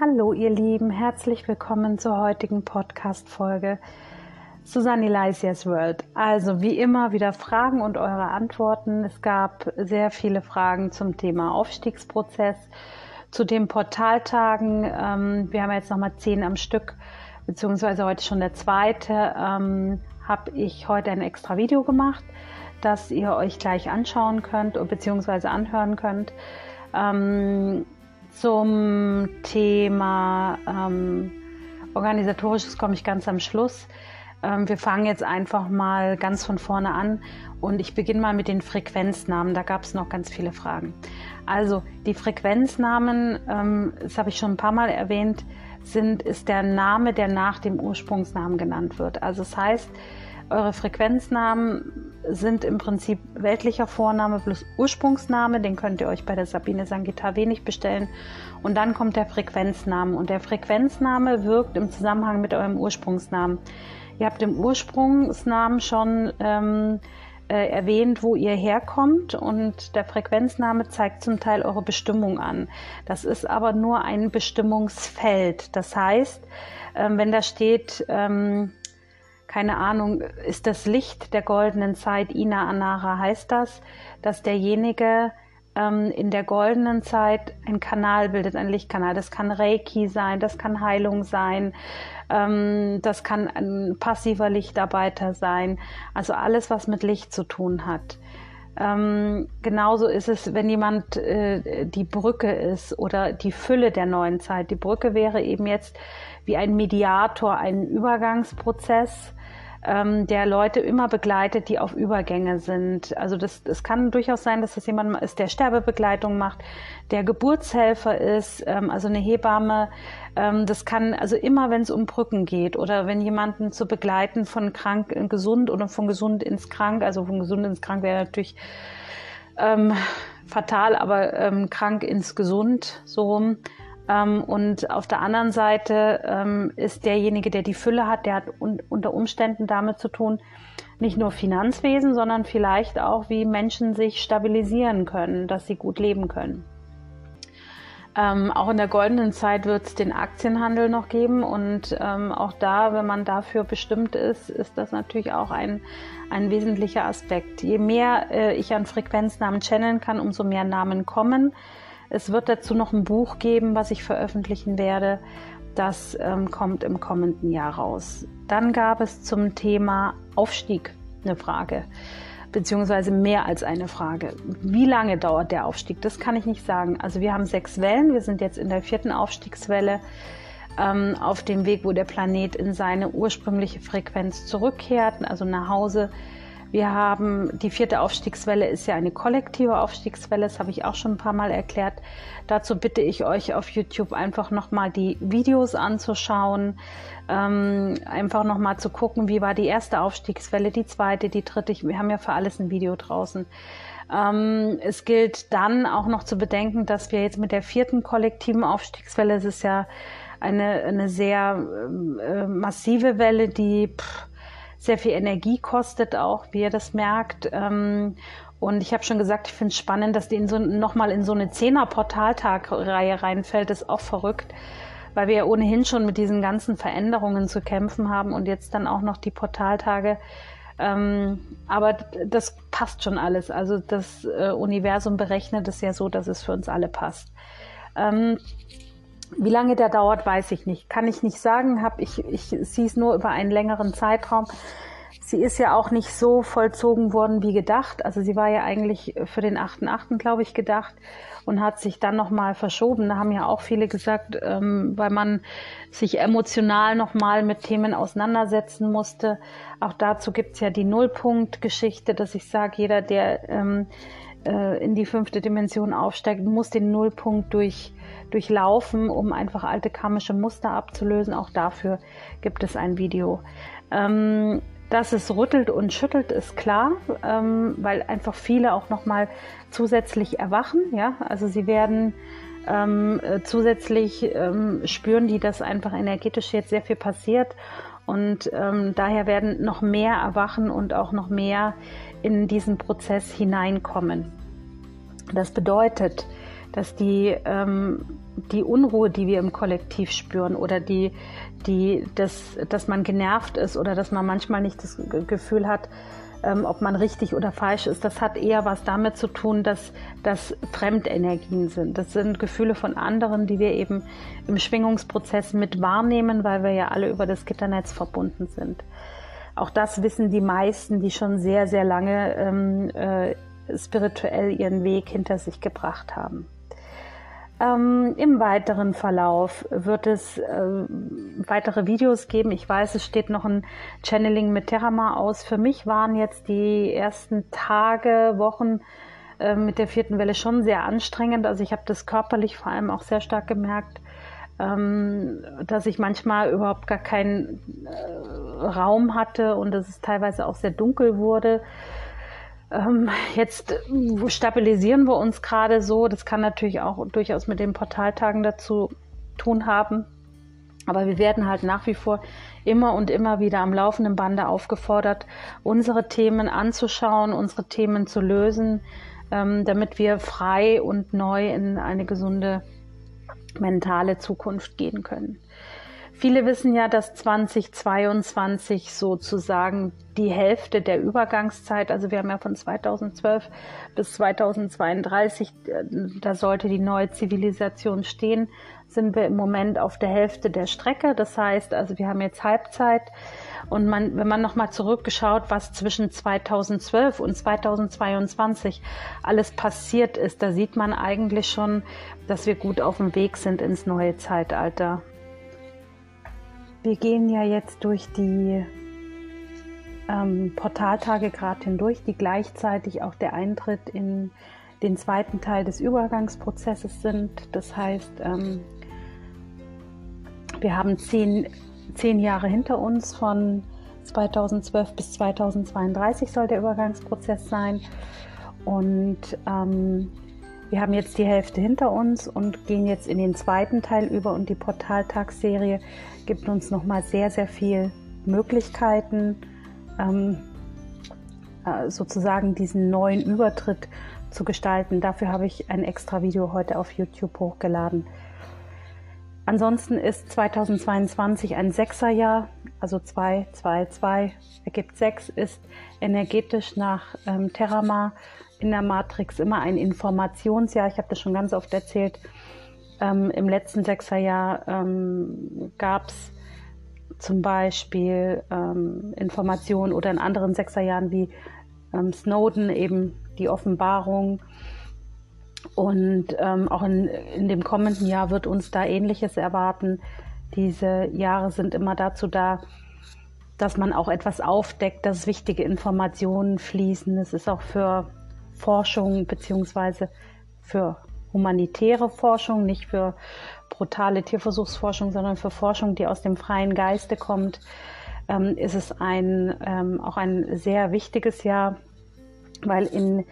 Hallo ihr Lieben, herzlich willkommen zur heutigen Podcast-Folge Susanne Lysias World. Also wie immer wieder Fragen und eure Antworten. Es gab sehr viele Fragen zum Thema Aufstiegsprozess, zu den Portaltagen. Ähm, wir haben jetzt nochmal zehn am Stück, beziehungsweise heute schon der zweite. Ähm, Habe ich heute ein extra Video gemacht, das ihr euch gleich anschauen könnt, beziehungsweise anhören könnt. Zum Thema ähm, organisatorisches komme ich ganz am Schluss. Ähm, wir fangen jetzt einfach mal ganz von vorne an und ich beginne mal mit den Frequenznamen. Da gab es noch ganz viele Fragen. Also die Frequenznamen, ähm, das habe ich schon ein paar Mal erwähnt, sind, ist der Name, der nach dem Ursprungsnamen genannt wird. Also das heißt, eure Frequenznamen sind im Prinzip weltlicher Vorname plus Ursprungsname. Den könnt ihr euch bei der Sabine Sangita wenig bestellen. Und dann kommt der Frequenzname. Und der Frequenzname wirkt im Zusammenhang mit eurem Ursprungsnamen. Ihr habt im Ursprungsnamen schon ähm, äh, erwähnt, wo ihr herkommt und der Frequenzname zeigt zum Teil eure Bestimmung an. Das ist aber nur ein Bestimmungsfeld. Das heißt, ähm, wenn da steht, ähm, keine Ahnung, ist das Licht der goldenen Zeit, Ina Anara heißt das, dass derjenige ähm, in der goldenen Zeit ein Kanal bildet, ein Lichtkanal. Das kann Reiki sein, das kann Heilung sein, ähm, das kann ein passiver Lichtarbeiter sein. Also alles, was mit Licht zu tun hat. Ähm, genauso ist es, wenn jemand äh, die Brücke ist oder die Fülle der neuen Zeit. Die Brücke wäre eben jetzt wie ein Mediator, ein Übergangsprozess ähm, der Leute immer begleitet, die auf Übergänge sind. Also das, das kann durchaus sein, dass das jemand ist, der Sterbebegleitung macht, der Geburtshelfer ist, ähm, also eine Hebamme. Ähm, das kann also immer, wenn es um Brücken geht oder wenn jemanden zu begleiten von krank in gesund oder von gesund ins krank, also von gesund ins krank wäre natürlich ähm, fatal, aber ähm, krank ins gesund so rum. Ähm, und auf der anderen Seite ähm, ist derjenige, der die Fülle hat, der hat unter Umständen damit zu tun, nicht nur Finanzwesen, sondern vielleicht auch, wie Menschen sich stabilisieren können, dass sie gut leben können. Ähm, auch in der goldenen Zeit wird es den Aktienhandel noch geben und ähm, auch da, wenn man dafür bestimmt ist, ist das natürlich auch ein, ein wesentlicher Aspekt. Je mehr äh, ich an Frequenznamen channeln kann, umso mehr Namen kommen. Es wird dazu noch ein Buch geben, was ich veröffentlichen werde. Das ähm, kommt im kommenden Jahr raus. Dann gab es zum Thema Aufstieg eine Frage, beziehungsweise mehr als eine Frage. Wie lange dauert der Aufstieg? Das kann ich nicht sagen. Also wir haben sechs Wellen. Wir sind jetzt in der vierten Aufstiegswelle ähm, auf dem Weg, wo der Planet in seine ursprüngliche Frequenz zurückkehrt, also nach Hause wir haben die vierte Aufstiegswelle ist ja eine kollektive Aufstiegswelle, das habe ich auch schon ein paar Mal erklärt. Dazu bitte ich euch auf YouTube einfach nochmal die Videos anzuschauen, ähm, einfach nochmal zu gucken, wie war die erste Aufstiegswelle, die zweite, die dritte. Wir haben ja für alles ein Video draußen. Ähm, es gilt dann auch noch zu bedenken, dass wir jetzt mit der vierten kollektiven Aufstiegswelle, es ist ja eine, eine sehr äh, massive Welle, die pff, sehr viel Energie kostet auch, wie ihr das merkt. Ähm, und ich habe schon gesagt, ich finde es spannend, dass die in so, nochmal in so eine Zehner-Portaltag-Reihe reinfällt. Ist auch verrückt, weil wir ja ohnehin schon mit diesen ganzen Veränderungen zu kämpfen haben und jetzt dann auch noch die Portaltage. Ähm, aber das passt schon alles. Also das äh, Universum berechnet es ja so, dass es für uns alle passt. Ähm, wie lange der dauert, weiß ich nicht. Kann ich nicht sagen. Hab ich ich sehe es nur über einen längeren Zeitraum. Sie ist ja auch nicht so vollzogen worden wie gedacht. Also sie war ja eigentlich für den 8.8., glaube ich, gedacht und hat sich dann nochmal verschoben. Da haben ja auch viele gesagt, ähm, weil man sich emotional nochmal mit Themen auseinandersetzen musste. Auch dazu gibt's ja die Nullpunkt-Geschichte, dass ich sage, jeder, der ähm, äh, in die fünfte Dimension aufsteigt, muss den Nullpunkt durch, durchlaufen, um einfach alte karmische Muster abzulösen. Auch dafür gibt es ein Video. Ähm, dass es rüttelt und schüttelt, ist klar, ähm, weil einfach viele auch nochmal zusätzlich erwachen. Ja? Also sie werden ähm, äh, zusätzlich ähm, spüren die, dass einfach energetisch jetzt sehr viel passiert und ähm, daher werden noch mehr erwachen und auch noch mehr in diesen Prozess hineinkommen. Das bedeutet, dass die ähm, die Unruhe, die wir im Kollektiv spüren oder die, die, das, dass man genervt ist oder dass man manchmal nicht das Gefühl hat, ähm, ob man richtig oder falsch ist, das hat eher was damit zu tun, dass das Fremdenergien sind. Das sind Gefühle von anderen, die wir eben im Schwingungsprozess mit wahrnehmen, weil wir ja alle über das Gitternetz verbunden sind. Auch das wissen die meisten, die schon sehr, sehr lange ähm, äh, spirituell ihren Weg hinter sich gebracht haben. Ähm, Im weiteren Verlauf wird es äh, weitere Videos geben. Ich weiß, es steht noch ein Channeling mit Terama aus. Für mich waren jetzt die ersten Tage, Wochen äh, mit der vierten Welle schon sehr anstrengend. Also ich habe das körperlich vor allem auch sehr stark gemerkt, ähm, dass ich manchmal überhaupt gar keinen äh, Raum hatte und dass es teilweise auch sehr dunkel wurde. Ähm, jetzt stabilisieren wir uns gerade so. Das kann natürlich auch durchaus mit den Portaltagen dazu tun haben. Aber wir werden halt nach wie vor immer und immer wieder am laufenden Bande aufgefordert, unsere Themen anzuschauen, unsere Themen zu lösen, ähm, damit wir frei und neu in eine gesunde mentale Zukunft gehen können. Viele wissen ja, dass 2022 sozusagen die Hälfte der Übergangszeit, also wir haben ja von 2012 bis 2032, äh, da sollte die neue Zivilisation stehen, sind wir im Moment auf der Hälfte der Strecke. Das heißt, also wir haben jetzt Halbzeit. Und man, wenn man nochmal zurückgeschaut, was zwischen 2012 und 2022 alles passiert ist, da sieht man eigentlich schon, dass wir gut auf dem Weg sind ins neue Zeitalter. Wir gehen ja jetzt durch die ähm, Portaltage gerade hindurch, die gleichzeitig auch der Eintritt in den zweiten Teil des Übergangsprozesses sind. Das heißt, ähm, wir haben zehn, zehn Jahre hinter uns von 2012 bis 2032 soll der Übergangsprozess sein. Und ähm, wir haben jetzt die Hälfte hinter uns und gehen jetzt in den zweiten Teil über und die Portaltagsserie gibt uns nochmal sehr, sehr viel Möglichkeiten, ähm, äh, sozusagen diesen neuen Übertritt zu gestalten. Dafür habe ich ein extra Video heute auf YouTube hochgeladen. Ansonsten ist 2022 ein Sechserjahr, also 2, 2, 2 ergibt 6, ist energetisch nach ähm, Terramar in der Matrix immer ein Informationsjahr. Ich habe das schon ganz oft erzählt. Ähm, Im letzten Sechserjahr ähm, gab es zum Beispiel ähm, Informationen oder in anderen Sechserjahren wie ähm, Snowden eben die Offenbarung. Und ähm, auch in, in dem kommenden Jahr wird uns da Ähnliches erwarten. Diese Jahre sind immer dazu da, dass man auch etwas aufdeckt, dass wichtige Informationen fließen. Es ist auch für Forschung beziehungsweise für humanitäre Forschung, nicht für brutale Tierversuchsforschung, sondern für Forschung, die aus dem freien Geiste kommt, ähm, ist es ein, ähm, auch ein sehr wichtiges Jahr, weil in,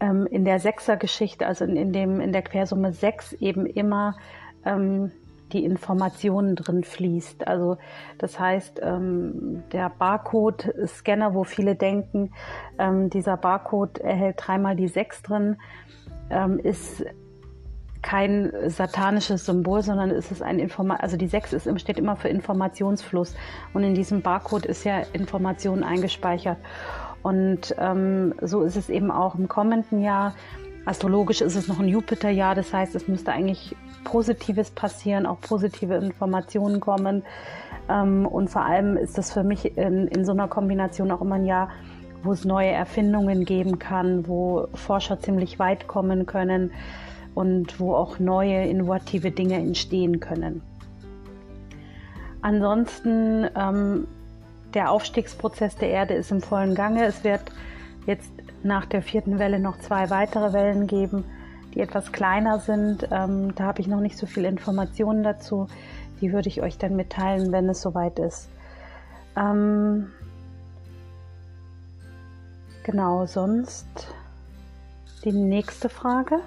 ähm, in der Sechser-Geschichte, also in, in, dem, in der Quersumme 6 eben immer ähm, die Informationen drin fließt. Also das heißt, ähm, der Barcode-Scanner, wo viele denken, ähm, dieser Barcode erhält dreimal die 6 drin, ähm, ist kein satanisches Symbol, sondern es ist ein Informa also die 6 ist, steht immer für Informationsfluss und in diesem Barcode ist ja Information eingespeichert. Und ähm, so ist es eben auch im kommenden Jahr. Astrologisch ist es noch ein Jupiterjahr, das heißt, es müsste eigentlich Positives passieren, auch positive Informationen kommen. Ähm, und vor allem ist das für mich in, in so einer Kombination auch immer ein Jahr, wo es neue Erfindungen geben kann, wo Forscher ziemlich weit kommen können und wo auch neue innovative Dinge entstehen können. Ansonsten ähm, der Aufstiegsprozess der Erde ist im vollen Gange. Es wird jetzt nach der vierten Welle noch zwei weitere Wellen geben, die etwas kleiner sind. Ähm, da habe ich noch nicht so viele Informationen dazu. Die würde ich euch dann mitteilen, wenn es soweit ist. Ähm, genau, sonst die nächste Frage.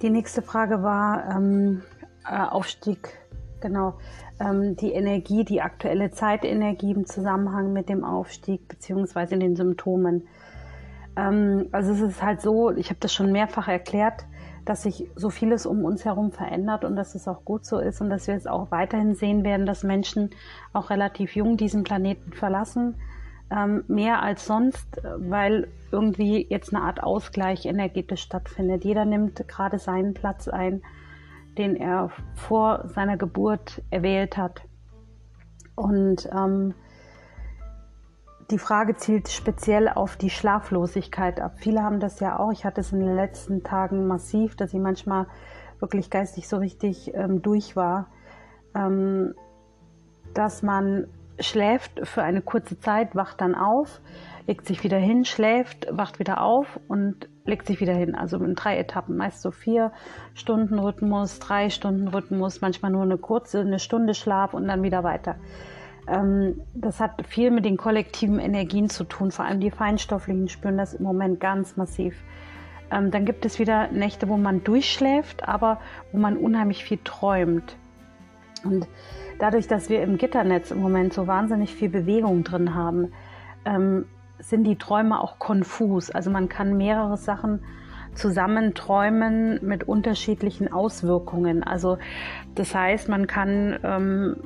Die nächste Frage war ähm, äh, Aufstieg, genau, ähm, die Energie, die aktuelle Zeitenergie im Zusammenhang mit dem Aufstieg beziehungsweise den Symptomen. Ähm, also es ist halt so, ich habe das schon mehrfach erklärt, dass sich so vieles um uns herum verändert und dass es auch gut so ist und dass wir es auch weiterhin sehen werden, dass Menschen auch relativ jung diesen Planeten verlassen. Ähm, mehr als sonst, weil irgendwie jetzt eine Art Ausgleich energetisch stattfindet. Jeder nimmt gerade seinen Platz ein, den er vor seiner Geburt erwählt hat. Und ähm, die Frage zielt speziell auf die Schlaflosigkeit ab. Viele haben das ja auch. Ich hatte es in den letzten Tagen massiv, dass ich manchmal wirklich geistig so richtig ähm, durch war, ähm, dass man schläft für eine kurze Zeit, wacht dann auf, legt sich wieder hin, schläft, wacht wieder auf und legt sich wieder hin. Also in drei Etappen, meist so vier Stunden Rhythmus, drei Stunden Rhythmus, manchmal nur eine kurze, eine Stunde Schlaf und dann wieder weiter. Ähm, das hat viel mit den kollektiven Energien zu tun. Vor allem die Feinstofflichen spüren das im Moment ganz massiv. Ähm, dann gibt es wieder Nächte, wo man durchschläft, aber wo man unheimlich viel träumt. Und dadurch, dass wir im Gitternetz im Moment so wahnsinnig viel Bewegung drin haben, ähm, sind die Träume auch konfus. Also man kann mehrere Sachen zusammen träumen mit unterschiedlichen Auswirkungen. Also das heißt, man kann ähm,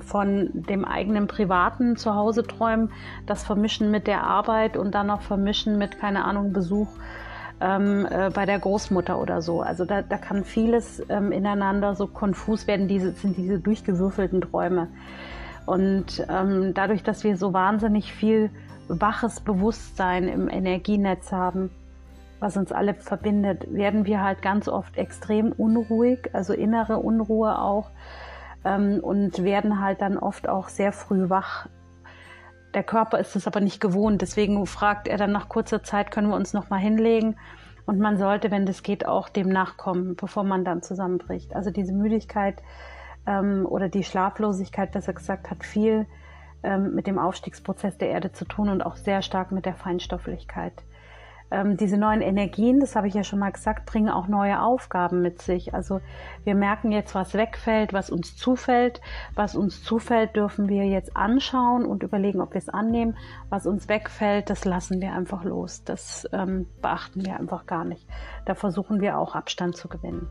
von dem eigenen privaten Zuhause träumen, das vermischen mit der Arbeit und dann noch vermischen mit, keine Ahnung, Besuch ähm, äh, bei der Großmutter oder so. Also da, da kann vieles ähm, ineinander so konfus werden, diese, sind diese durchgewürfelten Träume. Und ähm, dadurch, dass wir so wahnsinnig viel waches Bewusstsein im Energienetz haben, was uns alle verbindet, werden wir halt ganz oft extrem unruhig, also innere Unruhe auch ähm, und werden halt dann oft auch sehr früh wach. Der Körper ist es aber nicht gewohnt, deswegen fragt er dann nach kurzer Zeit, können wir uns noch mal hinlegen? Und man sollte, wenn das geht, auch dem nachkommen, bevor man dann zusammenbricht. Also diese Müdigkeit ähm, oder die Schlaflosigkeit, besser gesagt, hat viel ähm, mit dem Aufstiegsprozess der Erde zu tun und auch sehr stark mit der Feinstofflichkeit ähm, diese neuen Energien, das habe ich ja schon mal gesagt, bringen auch neue Aufgaben mit sich. Also wir merken jetzt, was wegfällt, was uns zufällt. Was uns zufällt, dürfen wir jetzt anschauen und überlegen, ob wir es annehmen. Was uns wegfällt, das lassen wir einfach los. Das ähm, beachten wir einfach gar nicht. Da versuchen wir auch Abstand zu gewinnen.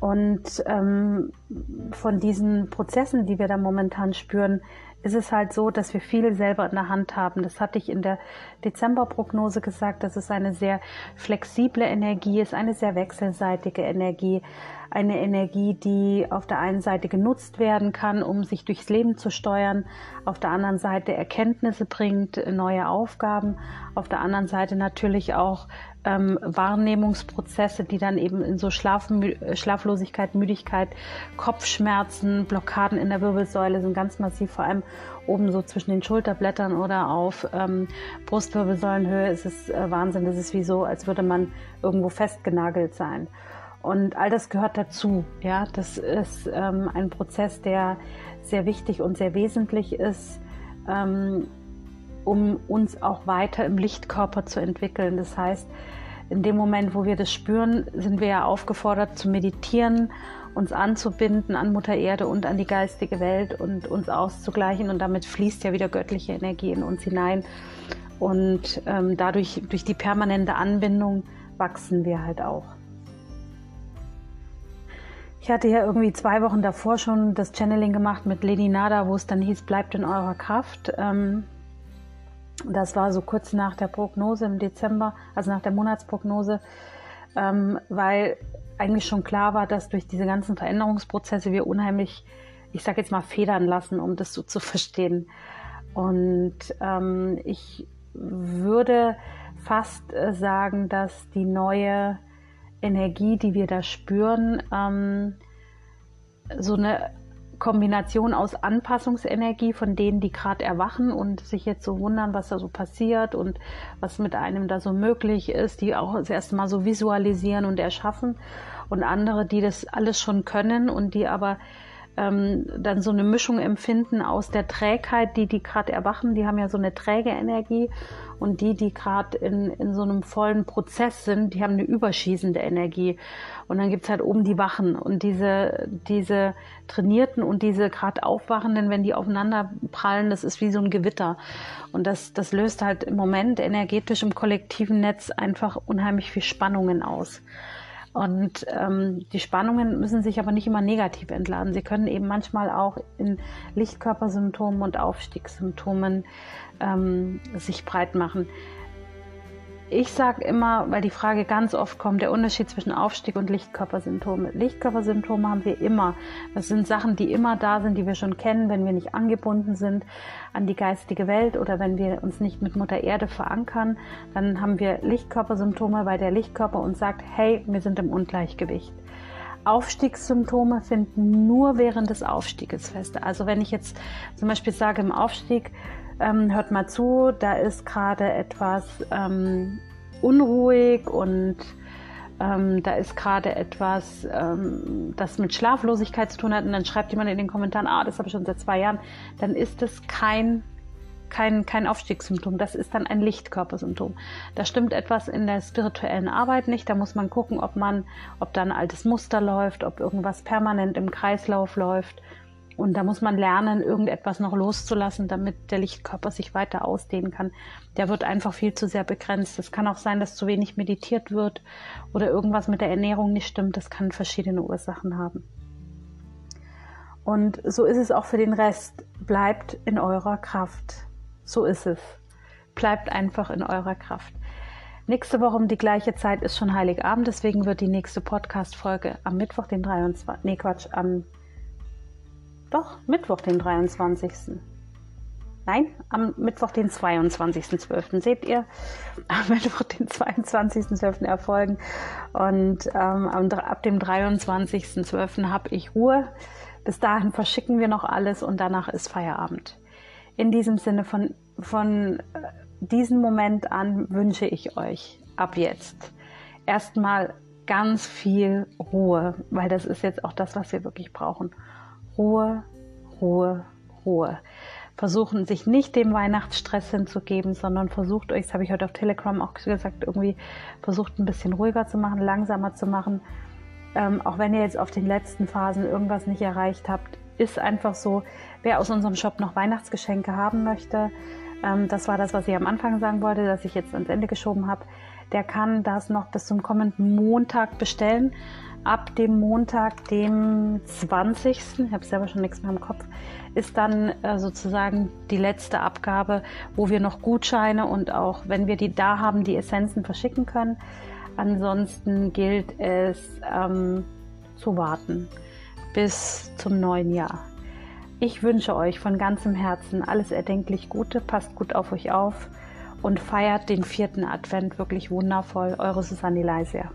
Und ähm, von diesen Prozessen, die wir da momentan spüren, ist es halt so, dass wir viel selber in der Hand haben. Das hatte ich in der Dezemberprognose gesagt, dass es eine sehr flexible Energie ist, eine sehr wechselseitige Energie, eine Energie, die auf der einen Seite genutzt werden kann, um sich durchs Leben zu steuern, auf der anderen Seite Erkenntnisse bringt, neue Aufgaben, auf der anderen Seite natürlich auch ähm, Wahrnehmungsprozesse, die dann eben in so Schlaf, Schlaflosigkeit, Müdigkeit, Kopfschmerzen, Blockaden in der Wirbelsäule sind ganz massiv, vor allem oben so zwischen den Schulterblättern oder auf ähm, Brustwirbelsäulenhöhe ist es äh, Wahnsinn. Das ist wie so, als würde man irgendwo festgenagelt sein. Und all das gehört dazu. Ja, das ist ähm, ein Prozess, der sehr wichtig und sehr wesentlich ist. Ähm, um uns auch weiter im Lichtkörper zu entwickeln. Das heißt, in dem Moment, wo wir das spüren, sind wir ja aufgefordert zu meditieren, uns anzubinden an Mutter Erde und an die geistige Welt und uns auszugleichen. Und damit fließt ja wieder göttliche Energie in uns hinein. Und ähm, dadurch, durch die permanente Anbindung, wachsen wir halt auch. Ich hatte ja irgendwie zwei Wochen davor schon das Channeling gemacht mit Lady Nada, wo es dann hieß, bleibt in eurer Kraft. Ähm, das war so kurz nach der Prognose im Dezember, also nach der Monatsprognose, ähm, weil eigentlich schon klar war, dass durch diese ganzen Veränderungsprozesse wir unheimlich, ich sage jetzt mal, federn lassen, um das so zu verstehen. Und ähm, ich würde fast äh, sagen, dass die neue Energie, die wir da spüren, ähm, so eine Kombination aus Anpassungsenergie von denen, die gerade erwachen und sich jetzt so wundern, was da so passiert und was mit einem da so möglich ist, die auch das erste Mal so visualisieren und erschaffen. Und andere, die das alles schon können und die aber ähm, dann so eine Mischung empfinden aus der Trägheit, die die gerade erwachen, die haben ja so eine träge Energie und die, die gerade in, in so einem vollen Prozess sind, die haben eine überschießende Energie. Und dann gibt's halt oben die Wachen und diese, diese Trainierten und diese gerade Aufwachenden, wenn die aufeinander prallen, das ist wie so ein Gewitter. Und das, das löst halt im Moment energetisch im kollektiven Netz einfach unheimlich viel Spannungen aus. Und ähm, die Spannungen müssen sich aber nicht immer negativ entladen. Sie können eben manchmal auch in Lichtkörpersymptomen und Aufstiegssymptomen ähm, sich breit machen. Ich sage immer, weil die Frage ganz oft kommt, der Unterschied zwischen Aufstieg und Lichtkörpersymptome. Lichtkörpersymptome haben wir immer. Das sind Sachen, die immer da sind, die wir schon kennen, wenn wir nicht angebunden sind an die geistige Welt oder wenn wir uns nicht mit Mutter Erde verankern. Dann haben wir Lichtkörpersymptome, weil der Lichtkörper uns sagt, hey, wir sind im Ungleichgewicht. Aufstiegssymptome finden nur während des Aufstieges fest. Also wenn ich jetzt zum Beispiel sage im Aufstieg, ähm, hört mal zu, da ist gerade etwas ähm, unruhig und ähm, da ist gerade etwas, ähm, das mit Schlaflosigkeit zu tun hat und dann schreibt jemand in den Kommentaren, ah, das habe ich schon seit zwei Jahren, dann ist es kein kein, kein Aufstiegssymptom, das ist dann ein Lichtkörpersymptom. Da stimmt etwas in der spirituellen Arbeit nicht. Da muss man gucken, ob man, ob da ein altes Muster läuft, ob irgendwas permanent im Kreislauf läuft und da muss man lernen, irgendetwas noch loszulassen, damit der Lichtkörper sich weiter ausdehnen kann. Der wird einfach viel zu sehr begrenzt. Es kann auch sein, dass zu wenig meditiert wird oder irgendwas mit der Ernährung nicht stimmt. Das kann verschiedene Ursachen haben. Und so ist es auch für den Rest. Bleibt in eurer Kraft. So ist es. Bleibt einfach in eurer Kraft. Nächste Woche um die gleiche Zeit ist schon Heiligabend, deswegen wird die nächste Podcast-Folge am Mittwoch, den 23. Nee, Quatsch, am doch, Mittwoch, den 23. Nein, am Mittwoch, den 22.12. Seht ihr, am Mittwoch, den 22.12. erfolgen. Und ähm, ab dem 23.12. habe ich Ruhe. Bis dahin verschicken wir noch alles und danach ist Feierabend. In diesem Sinne von, von äh, diesem Moment an wünsche ich euch ab jetzt erstmal ganz viel Ruhe, weil das ist jetzt auch das, was wir wirklich brauchen. Ruhe, Ruhe, Ruhe. Versuchen sich nicht dem Weihnachtsstress hinzugeben, sondern versucht euch, das habe ich heute auf Telegram auch gesagt, irgendwie versucht ein bisschen ruhiger zu machen, langsamer zu machen. Ähm, auch wenn ihr jetzt auf den letzten Phasen irgendwas nicht erreicht habt, ist einfach so, wer aus unserem Shop noch Weihnachtsgeschenke haben möchte, ähm, das war das, was ich am Anfang sagen wollte, dass ich jetzt ans Ende geschoben habe, der kann das noch bis zum kommenden Montag bestellen ab dem Montag, dem 20. Ich habe selber schon nichts mehr im Kopf, ist dann äh, sozusagen die letzte Abgabe, wo wir noch Gutscheine und auch, wenn wir die da haben, die Essenzen verschicken können. Ansonsten gilt es ähm, zu warten bis zum neuen Jahr. Ich wünsche euch von ganzem Herzen alles erdenklich Gute, passt gut auf euch auf und feiert den vierten Advent wirklich wundervoll. Eure Susanne Leisia.